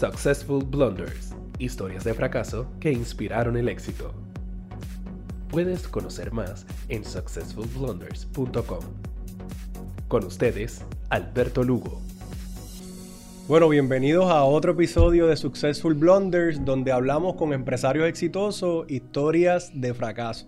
Successful Blunders, historias de fracaso que inspiraron el éxito. Puedes conocer más en successfulblunders.com. Con ustedes, Alberto Lugo. Bueno, bienvenidos a otro episodio de Successful Blunders, donde hablamos con empresarios exitosos, historias de fracaso.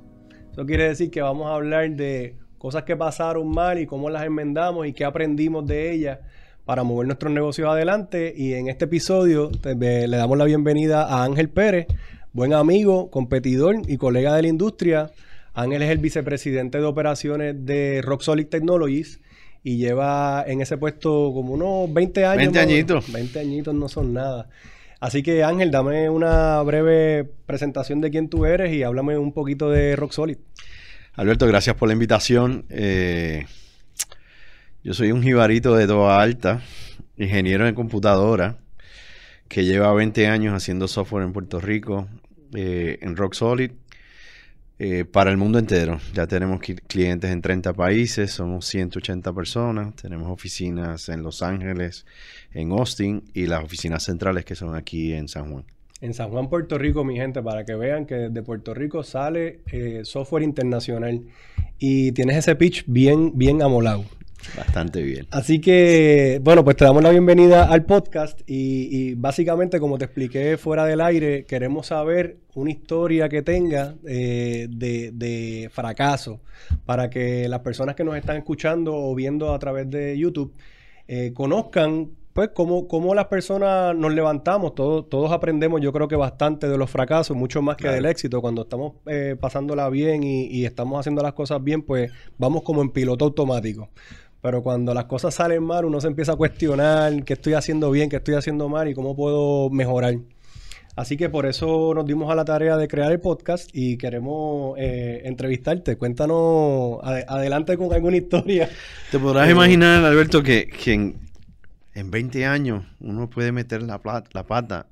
Eso quiere decir que vamos a hablar de cosas que pasaron mal y cómo las enmendamos y qué aprendimos de ellas para mover nuestros negocios adelante. Y en este episodio le damos la bienvenida a Ángel Pérez, buen amigo, competidor y colega de la industria. Ángel es el vicepresidente de operaciones de Rock Solid Technologies y lleva en ese puesto como unos 20 años. 20 añitos. 20 añitos no son nada. Así que Ángel, dame una breve presentación de quién tú eres y háblame un poquito de Rock Solid. Alberto, gracias por la invitación. Eh, yo soy un jibarito de toda alta, ingeniero en computadora, que lleva 20 años haciendo software en Puerto Rico, eh, en Rock Solid, eh, para el mundo entero. Ya tenemos clientes en 30 países, somos 180 personas, tenemos oficinas en Los Ángeles, en Austin y las oficinas centrales que son aquí en San Juan. En San Juan, Puerto Rico, mi gente, para que vean que de Puerto Rico sale eh, software internacional y tienes ese pitch bien, bien amolado. Bastante bien. Así que, bueno, pues te damos la bienvenida al podcast y, básicamente, como te expliqué fuera del aire, queremos saber una historia que tenga eh, de, fracaso para que las personas que nos están escuchando o viendo a través de YouTube eh, conozcan pues cómo, cómo, las personas nos levantamos, todos, todos aprendemos yo creo que bastante de los fracasos, mucho más que del éxito. Cuando estamos eh, pasándola bien y, y, estamos haciendo las cosas bien, pues vamos como en piloto automático. Pero cuando las cosas salen mal, uno se empieza a cuestionar qué estoy haciendo bien, qué estoy haciendo mal y cómo puedo mejorar. Así que por eso nos dimos a la tarea de crear el podcast y queremos eh, entrevistarte. Cuéntanos adelante con alguna historia. Te podrás eh, imaginar, Alberto, que, en, en, 20 años uno puede meter la, la pata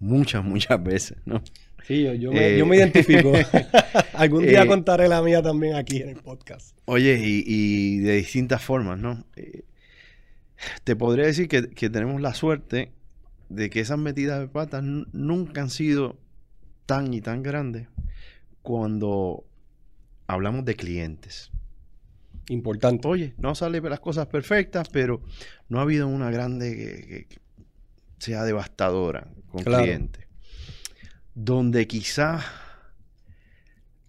muchas, muchas veces, ¿no? Sí, yo, me, eh, identifico. Algún día eh, contaré la mía también aquí en el podcast. Oye, y, de distintas formas, ¿no? Eh, te podría decir que, tenemos la suerte de que esas metidas de patas nunca han sido tan y tan grandes cuando hablamos de clientes. Importante. Oye, no salen las cosas perfectas, pero no ha habido una grande que, sea devastadora con clientes donde quizás...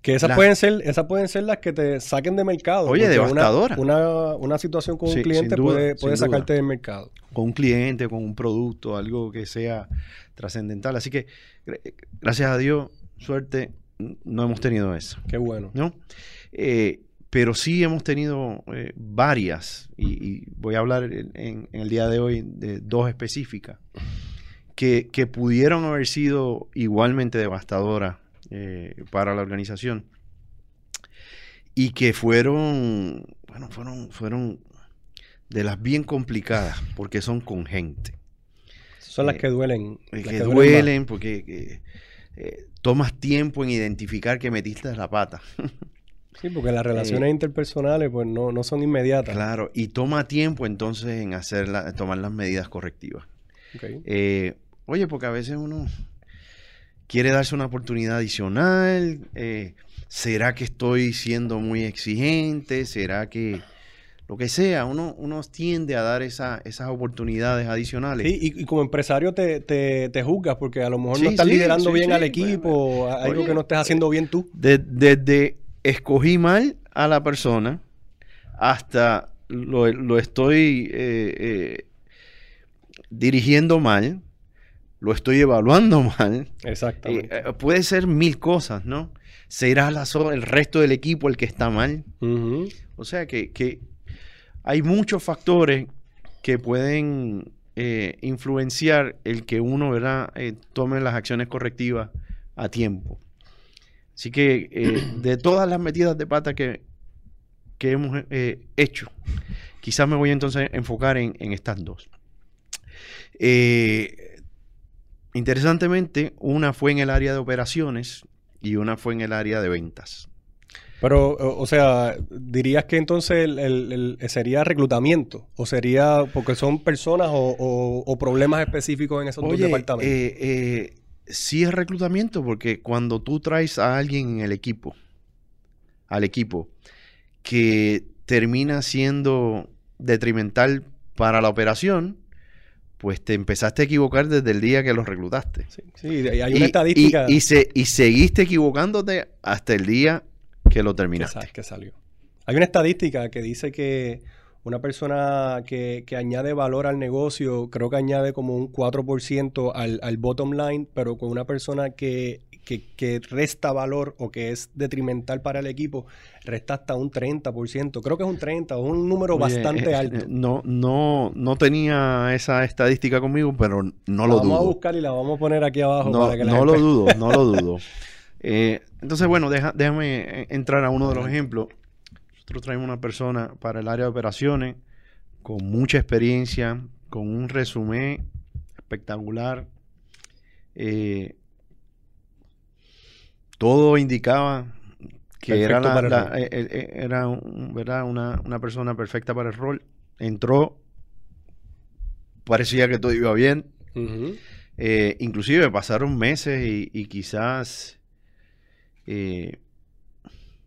Que esas pueden ser, esas pueden ser las que te saquen de mercado. Oye, devastadora. Una, una, situación con un cliente puede, puede sacarte del mercado. Con un cliente, con un producto, algo que sea trascendental. Así que, gracias a Dios, suerte, no hemos tenido eso. Qué bueno. ¿No? Eh, pero sí hemos tenido eh, varias, y, voy a hablar en, en, el día de hoy de dos específicas que, pudieron haber sido igualmente devastadoras eh, para la organización y que fueron, bueno, fueron, fueron de las bien complicadas porque son con gente. Son las eh, que duelen. que, que, duelen, porque eh, tomas tiempo en identificar que metiste la pata. Sí, porque las relaciones interpersonales pues no, no, son inmediatas. Claro, y toma tiempo entonces en hacer tomar las medidas correctivas. Okay. Oye, porque a veces uno quiere darse una oportunidad adicional. Eh, ¿Será que estoy siendo muy exigente? ¿Será que lo que sea? Uno, uno tiende a dar esa, esas oportunidades adicionales. Sí, y, como empresario te, te, juzgas porque a lo mejor no estás liderando bien al equipo, algo que no estés haciendo bien tú. Desde escogí mal a la persona hasta lo, estoy eh, eh, dirigiendo mal lo estoy evaluando mal. Exactamente. Eh, eh, puede ser mil cosas, ¿no? ¿Será la, el resto del equipo el que está mal? O sea que, hay muchos factores que pueden eh, influenciar el que uno ¿verdad? tome las acciones correctivas a tiempo. Así que de todas las metidas de pata que, que hemos hecho, quizás me voy entonces a enfocar en, en estas dos. Eh, Interesantemente, una fue en el área de operaciones y una fue en el área de ventas. Pero, o, o sea, dirías que entonces el, el- el- sería reclutamiento o sería porque son personas o, o- o problemas específicos en esos dos Oye, departamentos. eh, eh, sí es reclutamiento porque cuando tú traes a alguien en el equipo, al equipo, que termina siendo detrimental para la operación, pues te empezaste a equivocar desde el día que los reclutaste. sí, sí, hay una Y- estadística Y, y se- y seguiste equivocándote hasta el día que lo que, terminaste. sa- que salió. Hay una estadística que dice que una persona que, que añade valor al negocio, creo que añade como un 4% al, al bottom line, pero con una persona que, que, que resta valor o que es detrimental para el equipo, resta hasta un 30%. Creo que es un 30 o un número Oye, bastante eh, alto. eh, No, no, no tenía esa estadística conmigo, pero no la lo vamos a dudo. buscar y la vamos a poner aquí abajo No, para que la no lo dudo, no lo dudo. Eh, entonces, bueno, deja- déjame entrar a uno de los ejemplos. Nosotros traemos una persona para el área de operaciones con mucha experiencia, con un resumen espectacular. Eh, todo indicaba que era, la- la- eh, eh, era un- ¿verdad? Una, una persona perfecta para el rol. Entró, parecía que todo iba bien. Eh, inclusive pasaron meses y, y quizás, eh,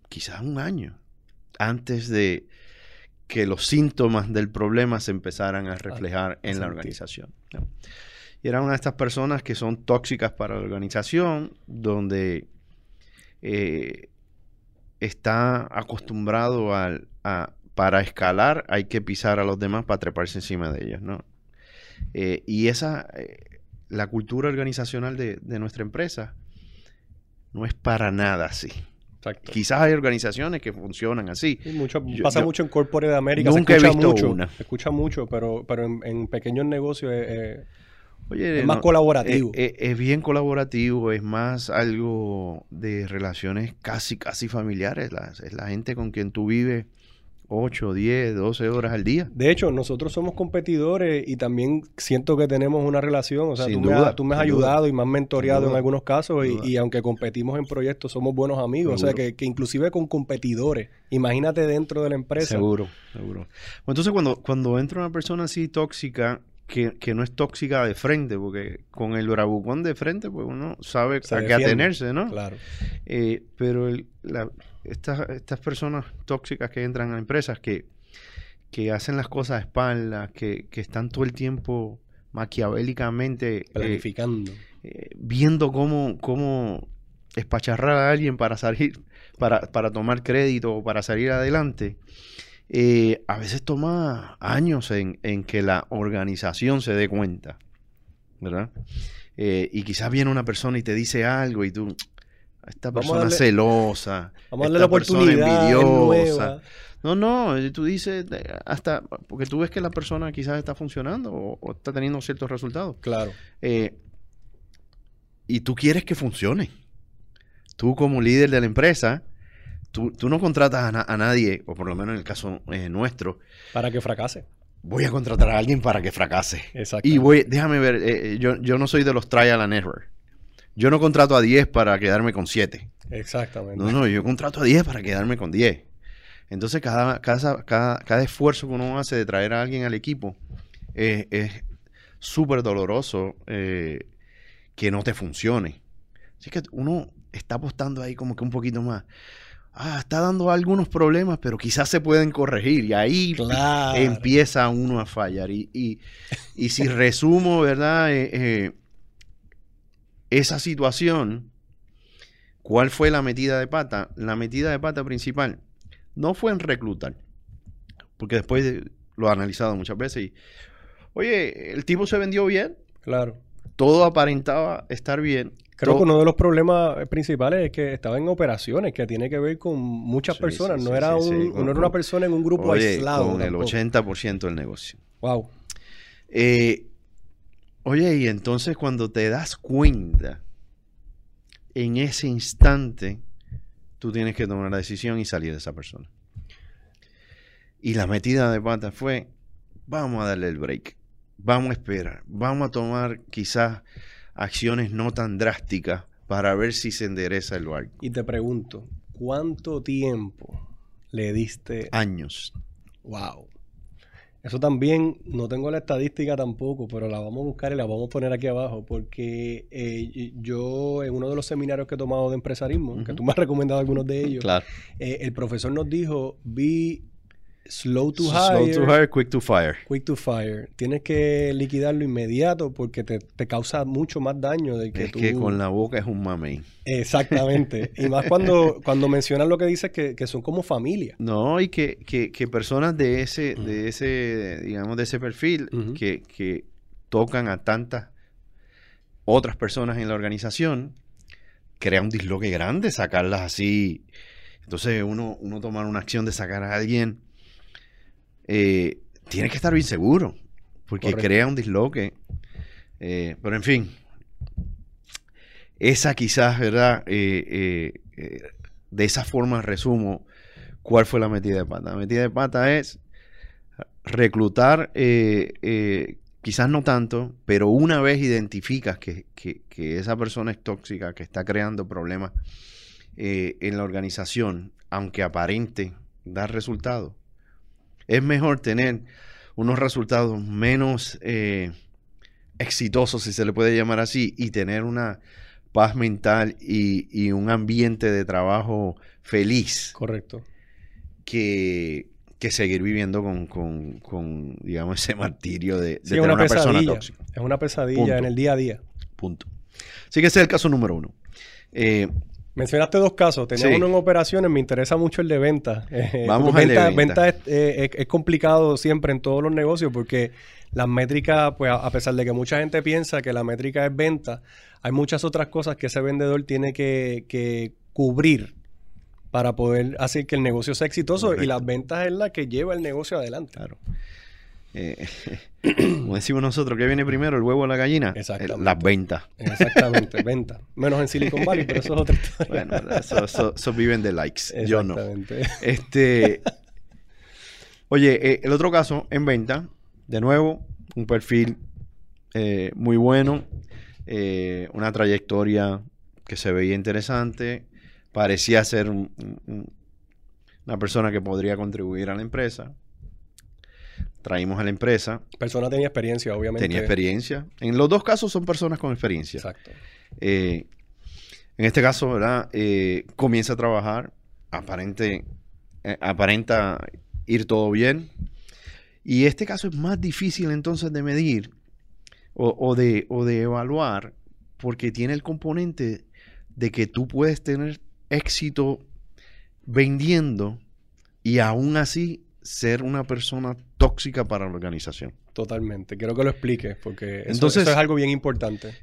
quizás un año antes de que los síntomas del problema se empezaran a reflejar en la organización. ¿no? Y era una de estas personas que son tóxicas para la organización, donde eh, está acostumbrado al- a, para escalar hay que pisar a los demás para treparse encima de ellos, ¿no? Eh, y esa, eh, la cultura organizacional de, de nuestra empresa no es para nada así. Exacto. Quizás hay organizaciones que funcionan así. Sí, mucho, Yo- pasa yo mucho en Corporate de América. nunca he se escucha visto mucho, una. Se escucha mucho, pero, pero en, en pequeños negocios eh, Oye, es más no, colaborativo. eh, eh, es bien colaborativo, es más algo de relaciones casi, casi familiares. la- es la gente con quien tú vives 8, 10, 12 horas al día. De hecho, nosotros somos competidores y también siento que tenemos una relación. O sea, Sin tú, me duda, has, tú me has duda. ayudado y me has mentoreado en algunos casos y, aunque competimos en proyectos, somos buenos amigos. O sea, que, que inclusive con competidores. Imagínate dentro de la empresa. Seguro, seguro. Bueno, Entonces, cuando, cuando entra una persona así tóxica, que, que no es tóxica de frente, porque con el bravucón de frente, pues uno sabe Se a qué atenerse, ¿no? Claro. Eh, pero el- la- estas, estas personas tóxicas que entran a empresas que, que hacen las cosas a espaldas, que, que están todo el tiempo maquiavélicamente eh, Planificando. eh, viendo cómo, cómo espacharrar a alguien para salir, para, para tomar crédito o para salir adelante, eh, a veces toma años en, en que la organización se dé cuenta, ¿verdad? Eh, y quizás viene una persona y te dice algo y tú, esta Vamos persona darle- celosa, Vamos a darle la esta persona envidiosa. No, no, eh, tú dices, hasta, porque tú ves que la persona quizás está funcionando o, o está teniendo ciertos resultados. Claro. Eh, y tú quieres que funcione. Tú como líder de la empresa, tú, tú no contratas a, na- a nadie, o por lo menos en el caso eh, nuestro, Para que fracase. voy a contratar a alguien para que fracase. Exacto. Y voy, déjame ver, eh, eh, yo, yo no soy de los trial and error. Yo no contrato a 10 para quedarme con 7. Exactamente. No, no, yo contrato a 10 para quedarme con 10. Entonces, cada, cada, cada, cada esfuerzo que uno hace de traer a alguien al equipo eh, es súper doloroso eh, que no te funcione. Así que uno está apostando ahí como que un poquito más. Ah, está dando algunos problemas, pero quizás se pueden corregir. Y ahí Claro. empieza uno a fallar. Y, y- y si resumo, ¿verdad? Eh, eh, esa situación, ¿cuál fue la metida de pata? La metida de pata principal no fue en reclutar, porque después de- lo he analizado muchas veces y, oye, el tipo se vendió bien, Claro. Todo aparentaba estar bien. Creo todo- que uno de los problemas principales es que estaba en operaciones, que tiene que ver con muchas Sí, personas. sí, no sí, era, sí, un, sí, con- no era una persona en un grupo oye, aislado. con el tampoco. 80% del negocio. Wow. Eh, oye, y entonces cuando te das cuenta, en ese instante, tú tienes que tomar la decisión y salir de esa persona. Y la metida de pata fue, vamos a darle el break, vamos a esperar, vamos a tomar quizás acciones no tan drásticas para ver si se endereza el barco. Y te pregunto, cuánto tiempo le diste? Años. Wow. Eso también, no tengo la estadística tampoco, pero la vamos a buscar y la vamos a poner aquí abajo, porque eh, yo en uno de los seminarios que he tomado de empresarismo, que tú me has recomendado algunos de ellos, Claro. eh, el profesor nos dijo, be slow to Slow hire, to hire, quick to fire. quick to fire. Tienes que liquidarlo inmediato porque te, te causa mucho más daño del que Es tú... que con la boca es un mamey. Exactamente. y más cuando, cuando mencionas lo que dices que, que son como familia. No, y que, que, que personas de ese, de ese, digamos, de ese perfil que, que tocan a tantas otras personas en la organización, crea un disloque grande sacarlas así. Entonces uno, uno tomar una acción de sacar a alguien, eh, tiene que estar bien seguro, porque Correcto. crea un disloque. Eh, pero en fin, esa quizás, ¿verdad? Eh, eh, de esa forma resumo cuál fue la metida de pata. La metida de pata es reclutar, quizás no tanto, pero una vez identificas que, que- que esa persona es tóxica, que está creando problemas en la organización, aunque aparente dar resultados, es mejor tener unos resultados menos eh, exitosos, si se le puede llamar así, y tener una paz mental y, y un ambiente de trabajo feliz Correcto. que, que seguir viviendo con, con- con, digamos, ese martirio de, de Sí, tener una, una, persona tóxica. Es una pesadilla Punto. en el día a día. Punto. Así que ese es el caso número uno. Eh, Mencionaste dos casos. Tenía Sí. uno en operaciones. Me interesa mucho el de venta. Eh, Vamos porque al de venta. venta. venta es, eh, es- es complicado siempre en todos los negocios porque las métricas, pues a a pesar de que mucha gente piensa que la métrica es venta, hay muchas otras cosas que ese vendedor tiene que, que cubrir para poder hacer que el negocio sea exitoso y las ventas es la que lleva el negocio adelante. Claro. Eh, como decimos nosotros, ¿qué viene primero, el huevo o la gallina? Exactamente. Las ventas. Exactamente, venta. Menos en Silicon Valley, pero eso es otra historia. Bueno, eso, eso- eso viven de likes. Yo no. Exactamente. Este. Oye, eh, el otro caso en venta, de nuevo, un perfil eh, muy bueno, una trayectoria que se veía interesante, parecía ser un- una persona que podría contribuir a la empresa. Traímos a la empresa, Persona tenía experiencia, obviamente. tenía experiencia. En los dos casos son personas con experiencia. Exacto. Eh, en este caso, ¿verdad? Eh, comienza a trabajar, aparente, eh, aparenta ir todo bien. Y este caso es más difícil entonces de medir o, o de, o de evaluar porque tiene el componente de que tú puedes tener éxito vendiendo y aún así ser una persona tóxica para la organización. Totalmente. Quiero que lo expliques porque eso, Entonces- eso es algo bien importante.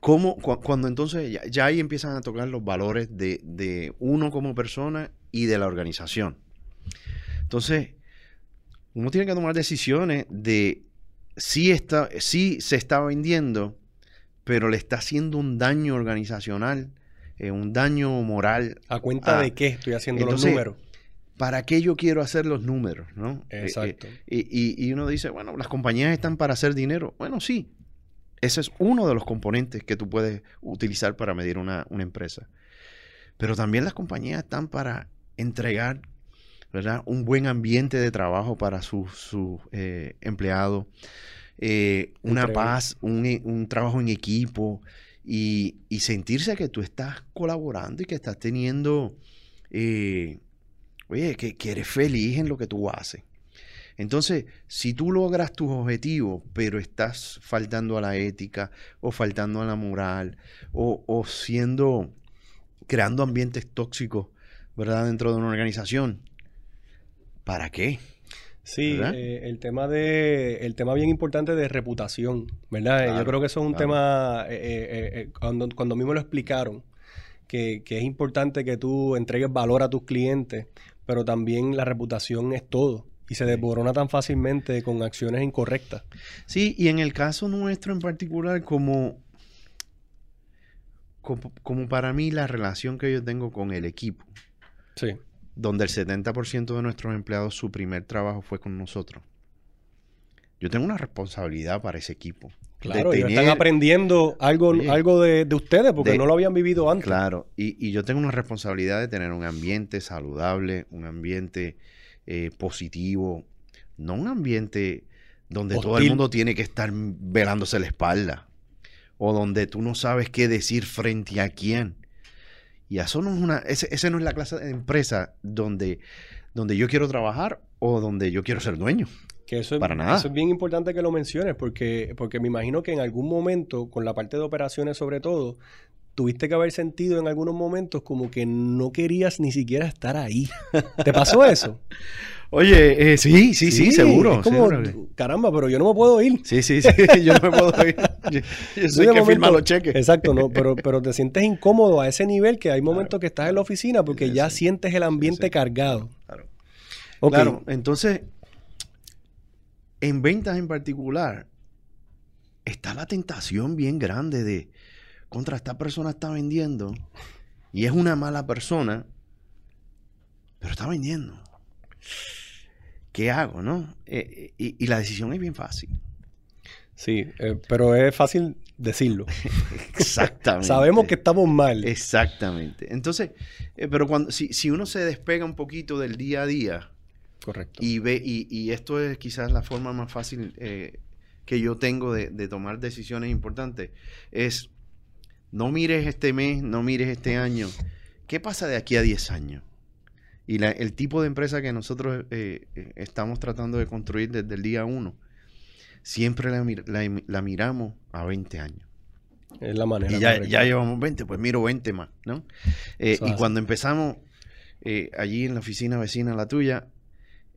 ¿Cómo, cu- cuando entonces ya, ya ahí empiezan a tocar los valores de, de uno como persona y de la organización? Entonces, uno tiene que tomar decisiones de si, está, si se está vendiendo, pero le está haciendo un daño organizacional, eh, un daño moral. ¿A cuenta de qué estoy haciendo entonces, los números? ¿Para qué yo quiero hacer los números? ¿no? Eh, eh, Exacto. y, y- uno dice, bueno, las compañías están para hacer dinero. Bueno, sí. Ese es uno de los componentes que tú puedes utilizar para medir una, una empresa. Pero también las compañías están para entregar ¿verdad? un buen ambiente de trabajo para sus sus, eh, empleados, una paz, un, un trabajo en equipo y, y sentirse que tú estás colaborando y que estás teniendo, eh, oye, que, que eres feliz en lo que tú haces. Entonces, si tú logras tus objetivos, pero estás faltando a la ética o faltando a la moral o, o siendo, creando ambientes tóxicos, ¿verdad? Dentro de una organización, ¿para qué? Sí, eh, el tema de el tema bien importante de reputación, ¿verdad? Eh, Yo creo que eso es un claro. tema eh, cuando cuando a mí me lo explicaron que, que es importante que tú entregues valor a tus clientes, pero también la reputación es todo y se desborona tan fácilmente con acciones incorrectas. Sí, y en el caso nuestro en particular, como, como, como para mí la relación que yo tengo con el equipo, Sí, donde el 70% de nuestros empleados su primer trabajo fue con nosotros. Yo tengo una responsabilidad para ese equipo. Claro, tener- están aprendiendo algo, algo de, de ustedes porque de- no lo habían vivido antes. Claro, y, y yo tengo una responsabilidad de tener un ambiente saludable, un ambiente eh, positivo, no un ambiente donde todo el mundo tiene que estar velándose la espalda o donde tú no sabes qué decir frente a quién. Y eso no es una, ese, ese no es la clase de empresa donde, donde yo quiero trabajar o donde yo quiero ser dueño. Que eso es, Para nada. eso es bien importante que lo menciones porque, porque me imagino que en algún momento, con la parte de operaciones sobre todo, tuviste que haber sentido en algunos momentos como que no querías ni siquiera estar ahí. ¿Te pasó eso? Oye, eh, sí, sí, sí, seguro. es como, seguro caramba, pero yo no me puedo ir. Sí, sí, sí, yo no me puedo ir. Yo, yo soy que firma momento- los cheques. Exacto, no, pero, pero te sientes incómodo a ese nivel que hay momentos que estás en la oficina porque Sí, ya sí. sientes el ambiente cargado. Claro. Claro, entonces, en ventas en particular, está la tentación bien grande de, contra esta persona está vendiendo y es una mala persona, pero está vendiendo. ¿Qué hago, no? Eh, y, y la decisión es bien fácil. Sí, eh, pero es fácil decirlo. Exactamente. Sabemos que estamos mal. Exactamente. Entonces, eh, pero cuando, si, si uno se despega un poquito del día a día, Correcto. Y ve, y, y esto es quizás la forma más fácil eh, que yo tengo de, de tomar decisiones importantes. Es no mires este mes, no mires este año. ¿Qué pasa de aquí a 10 años? Y la- el tipo de empresa que nosotros eh, eh, estamos tratando de construir desde el día 1, siempre la, la- la miramos a 20 años. Es la manera. Y ya, llevamos 20, pues miro 20 más, ¿no? Eh, y cuando empezamos eh, allí en la oficina vecina, la tuya,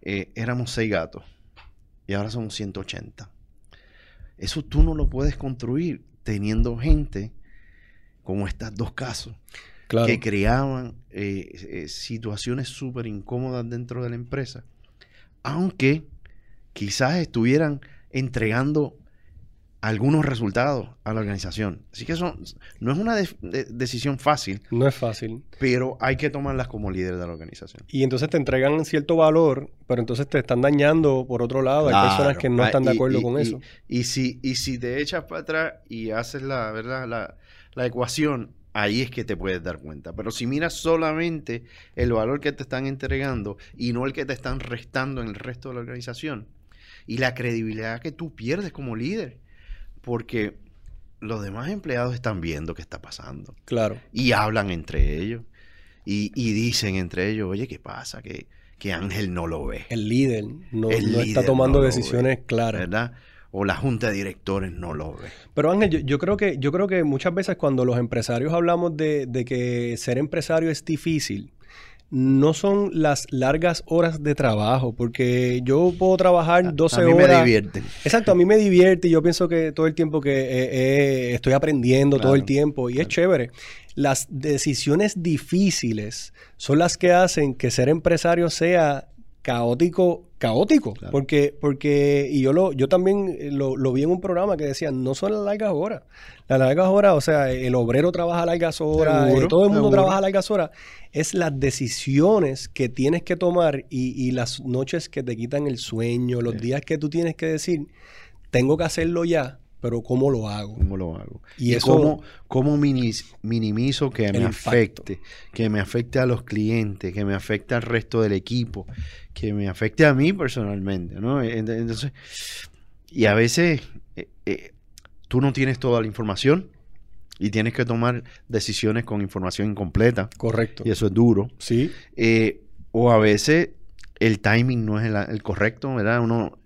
eh, éramos seis gatos y ahora somos 180. Eso tú no lo puedes construir teniendo gente como estos dos casos Claro. que creaban eh, eh, situaciones súper incómodas dentro de la empresa, aunque quizás estuvieran entregando algunos resultados a la organización. Así que eso no es una de- de- decisión fácil, No es fácil. pero hay que tomarlas como líder de la organización. Y entonces te entregan cierto valor, pero entonces te están dañando por otro lado. Hay personas Claro. que no Ah, están de y- acuerdo y- con y- eso. Y si, y si te echas para atrás y haces la, ¿verdad? La, la ecuación, ahí es que te puedes dar cuenta. Pero si miras solamente el valor que te están entregando y no el que te están restando en el resto de la organización y la credibilidad que tú pierdes como líder, porque los demás empleados están viendo qué está pasando Claro. y hablan entre ellos y, y dicen entre ellos, oye, ¿qué pasa? Que, que Ángel no lo ve. El líder no, El no está tomando no decisiones claras. ¿verdad? O la junta de directores no lo ve. Pero Ángel, yo, yo creo que, yo creo que muchas veces cuando los empresarios hablamos de, de que ser empresario es difícil, no son las largas horas de trabajo, porque yo puedo trabajar 12 a mí horas. me divierten. Exacto, a mí me divierte y yo pienso que todo el tiempo que eh, eh, estoy aprendiendo todo el tiempo y es chévere. Las decisiones difíciles son las que hacen que ser empresario sea caótico, caótico, Claro. porque, porque, y yo lo, yo también eh, lo, lo vi en un programa que decía, no son las largas horas, las largas horas, o sea, el obrero trabaja largas horas, Seguro, eh, todo el mundo seguro. trabaja largas horas, es las decisiones que tienes que tomar y, y las noches que te quitan el sueño, los Sí. días que tú tienes que decir, tengo que hacerlo ya, pero ¿cómo lo hago? ¿Cómo lo hago? Y Y, eso- cómo, minimizo que me impacto. afecte, que me afecte a los clientes, que me afecte al resto del equipo, que me afecte a mí personalmente, ¿no? Ent- Entonces, y a veces eh, eh, tú no tienes toda la información y tienes que tomar decisiones con información incompleta Correcto. y eso es duro. Sí, Eh, o a veces el timing no es el, el correcto, ¿verdad? Uno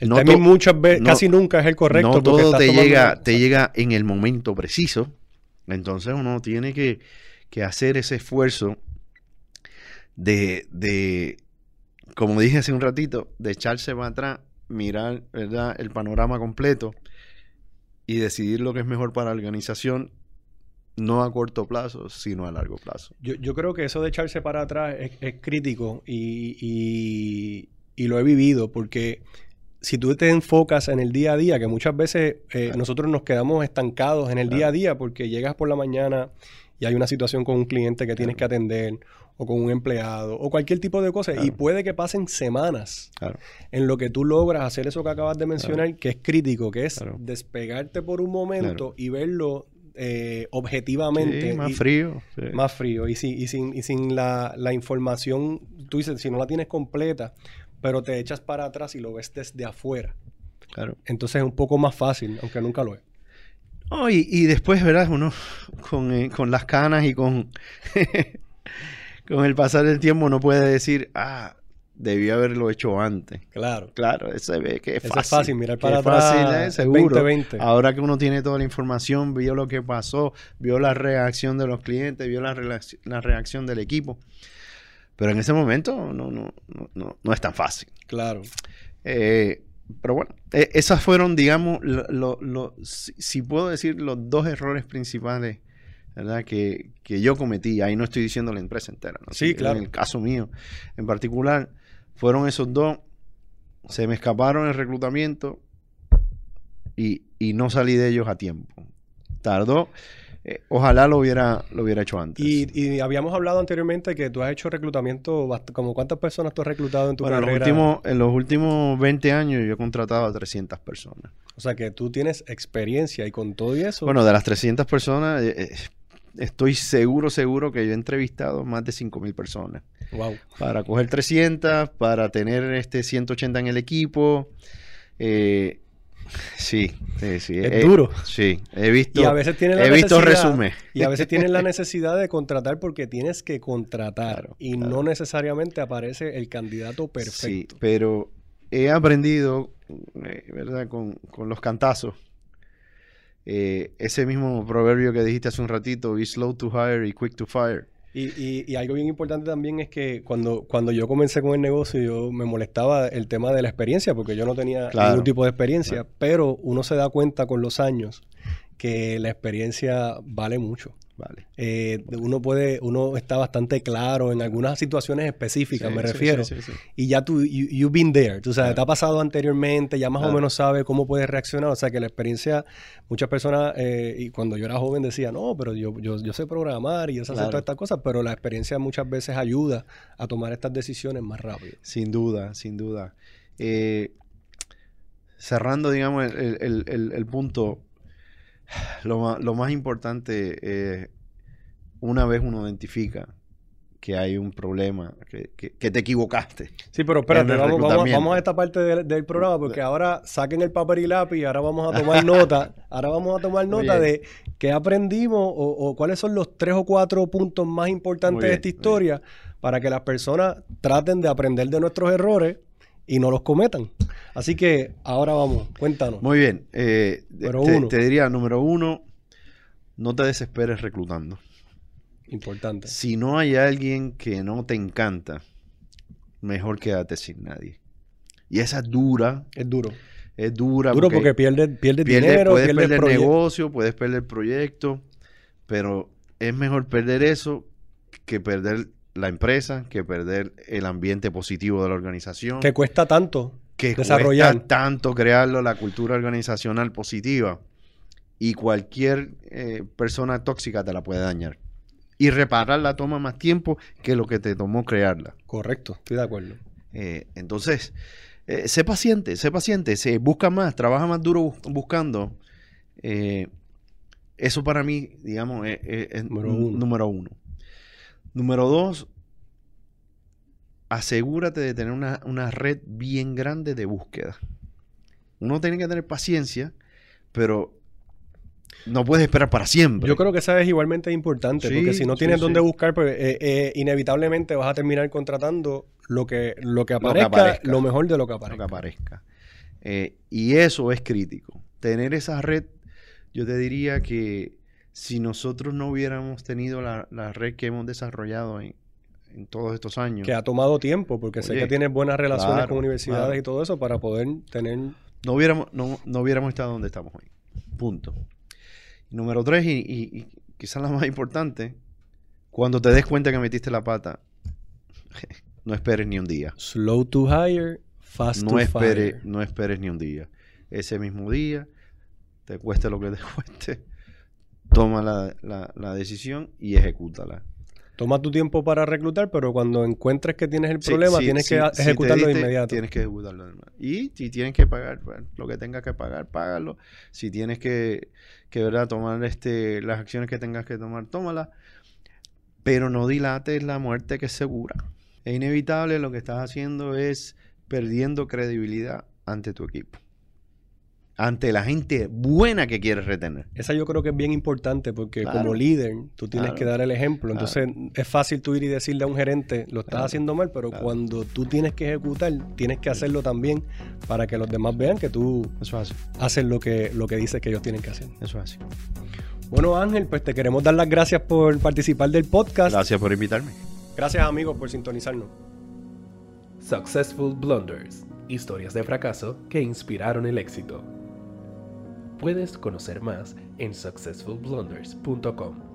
el no timing to- muchas veces, no- casi nunca es el correcto. no todo te llega, te llega en el momento preciso. Entonces uno tiene que, que hacer ese esfuerzo de, de, como dije hace un ratito, de echarse para atrás, mirar ¿verdad? el panorama completo y decidir lo que es mejor para la organización, no a corto plazo, sino a largo plazo. Yo, yo creo que eso de echarse para atrás es, es crítico y, y- y lo he vivido porque si tú te enfocas en el día a día, que muchas veces eh, nosotros nos quedamos estancados en el Claro. día a día porque llegas por la mañana y hay una situación con un cliente que tienes que atender o con un empleado o cualquier tipo de cosa y puede que pasen semanas en lo que tú logras hacer eso que acabas de mencionar, que es crítico, que es despegarte por un momento y verlo eh, objetivamente. Sí, más y- frío. sí. Más frío. Y, sin- y sin, y sin la, la información, tú dices, si no la tienes completa, pero te echas para atrás y lo ves desde afuera. Claro. Entonces es un poco más fácil, aunque nunca lo es. Oh, y, y después, ¿verdad? Uno con, eh, con las canas y con, con el pasar del tiempo no puede decir, ah, debí haberlo hecho antes. Claro. Claro, eso se ve que es fácil. es fácil, mirar para es atrás. fácil, eh, seguro. 2020. Ahora que uno tiene toda la información, vio lo que pasó, vio la reacción de los clientes, vio la, la reacción del equipo. Pero en ese momento no, no, no, no, no es tan fácil. Claro. Eh, pero bueno, eh, esas fueron, digamos, lo- lo- lo- si, si puedo decir, los dos errores principales ¿verdad? Que, que yo cometí. Ahí no estoy diciendo la empresa entera. ¿no? Sí, claro. En el caso mío en particular, fueron esos dos. Se me escaparon el reclutamiento y, y no salí de ellos a tiempo. Tardó. Eh, ojalá lo hubiera, lo hubiera hecho antes. Y, y habíamos hablado anteriormente que tú has hecho reclutamiento, como cuántas personas tú has reclutado en tu Bueno, en los, carrera. últimos, en los últimos 20 años yo he contratado a 300 personas. O sea que tú tienes experiencia y con todo y eso. Bueno, de las 300 personas, eh, eh, estoy seguro, seguro que yo he entrevistado más de 5.000 personas. wow. Para coger 300, para tener este 180 en el equipo. Eh, sí, sí, sí. Es eh, duro. Sí, he visto, Y a veces tienen la he visto resumen. Y a veces tienes la necesidad de contratar porque tienes que contratar. Claro, y claro. no necesariamente aparece el candidato Sí, perfecto. pero he aprendido, eh, ¿verdad? Con, con los cantazos. eh, ese mismo proverbio que dijiste hace un ratito, be slow to hire y quick to fire. Y, y- y algo bien importante también es que cuando, cuando yo comencé con el negocio, yo me molestaba el tema de la experiencia, porque yo no tenía Claro. ningún tipo de experiencia, pero uno se da cuenta con los años que la experiencia vale mucho. Vale. Eh, uno puede, uno está bastante claro en algunas situaciones específicas, Sí, me refiero. sí, sí, sí. Y ya tú, you, you've been there, tú sabes, Claro. te ha pasado anteriormente, ya más o menos sabes cómo puedes reaccionar. O sea, que la experiencia, muchas personas, eh, y cuando yo era joven decía, no, pero yo, yo, yo sé programar y yo sé hacer todas estas cosas, pero la experiencia muchas veces ayuda a tomar estas decisiones más rápido. Sin duda, sin duda. Eh, cerrando, digamos, el, el- el- el- el punto, lo más, lo más importante, eh, una vez uno identifica que hay un problema, que, que- que te equivocaste. Sí, pero espérate, vamos, vamos, a esta parte del, del programa porque ahora saquen el papel y lápiz y ahora vamos a tomar nota. Ahora vamos a tomar nota de qué aprendimos o, o cuáles son los tres o cuatro puntos más importantes de esta historia para que las personas traten de aprender de nuestros errores y no los cometan. Así que ahora vamos, cuéntanos. Muy bien. eh, te, diría, número uno, no te desesperes reclutando. Importante. Si no hay alguien que no te encanta, mejor quédate sin nadie. Y esa es dura, Es duro. es dura. Duro porque pierdes pierde Pierdes- dinero, puedes pierdes perder negocio, puedes perder proyecto, pero es mejor perder eso que perder la empresa, que perder el ambiente positivo de la organización, que cuesta tanto. que desarrollar. cuesta tanto crearlo, la cultura organizacional positiva, y cualquier eh, persona tóxica te la puede dañar. Y repararla toma más tiempo que lo que te tomó crearla. Correcto, estoy de acuerdo. Eh, entonces, eh, sé paciente, sé paciente, se busca más, trabaja más duro bus- buscando. Eso para mí, digamos, es, es- es Número n- uno. número uno. Número dos, asegúrate de tener una, una red bien grande de búsqueda. Uno tiene que tener paciencia, pero no puedes esperar para siempre. Yo creo que esa es igualmente importante, Sí, porque si no tienes sí. dónde buscar, pues eh, eh, inevitablemente vas a terminar contratando lo que, lo que que aparezca, lo, mejor de lo que lo que aparezca. aparezca. Eh, y eso es crítico. Tener esa red, yo te diría que si nosotros no hubiéramos tenido la, la red que hemos desarrollado en, en todos estos años, Que ha tomado tiempo, porque sé que tienes buenas relaciones claro, con universidades claro. y todo eso para poder tener... no, hubiéramos, no, no hubiéramos estado donde estamos hoy. Punto. Número tres, y, y- y quizás la más importante, cuando te des cuenta que metiste la pata, no esperes ni un día. Slow to hire, fast no to esperes, fire. no esperes ni un día. Ese mismo día, te cueste lo que te cueste, toma la, la- la decisión y ejecútala. Toma tu tiempo para reclutar, pero cuando encuentres que tienes el Sí, problema, sí, tienes sí, que si ejecutarlo de inmediato. Tienes que ejecutarlo de inmediato. Y si tienes que pagar bueno, lo que tengas que pagar, págalo. Si tienes que, que ¿verdad? tomar este, las acciones que tengas que tomar, tómalas. Pero no dilates la muerte que es segura. Es inevitable, lo que estás haciendo es perdiendo credibilidad ante tu equipo. Ante la gente buena que quieres retener. Esa yo creo que es bien importante porque Claro. como líder tú tienes Claro. que dar el ejemplo. Entonces es fácil tú ir y decirle a un gerente, lo estás Claro. haciendo mal, pero Claro. cuando tú tienes que ejecutar, tienes que hacerlo también para que los demás vean que tú Eso haces lo que, lo que dices que ellos tienen que hacer. Eso es así. Bueno Ángel, pues te queremos dar las gracias por participar del podcast. Gracias por invitarme. Gracias amigos por sintonizarnos. Successful Blunders, historias de fracaso que inspiraron el éxito. Puedes conocer más en successfulblunders.com.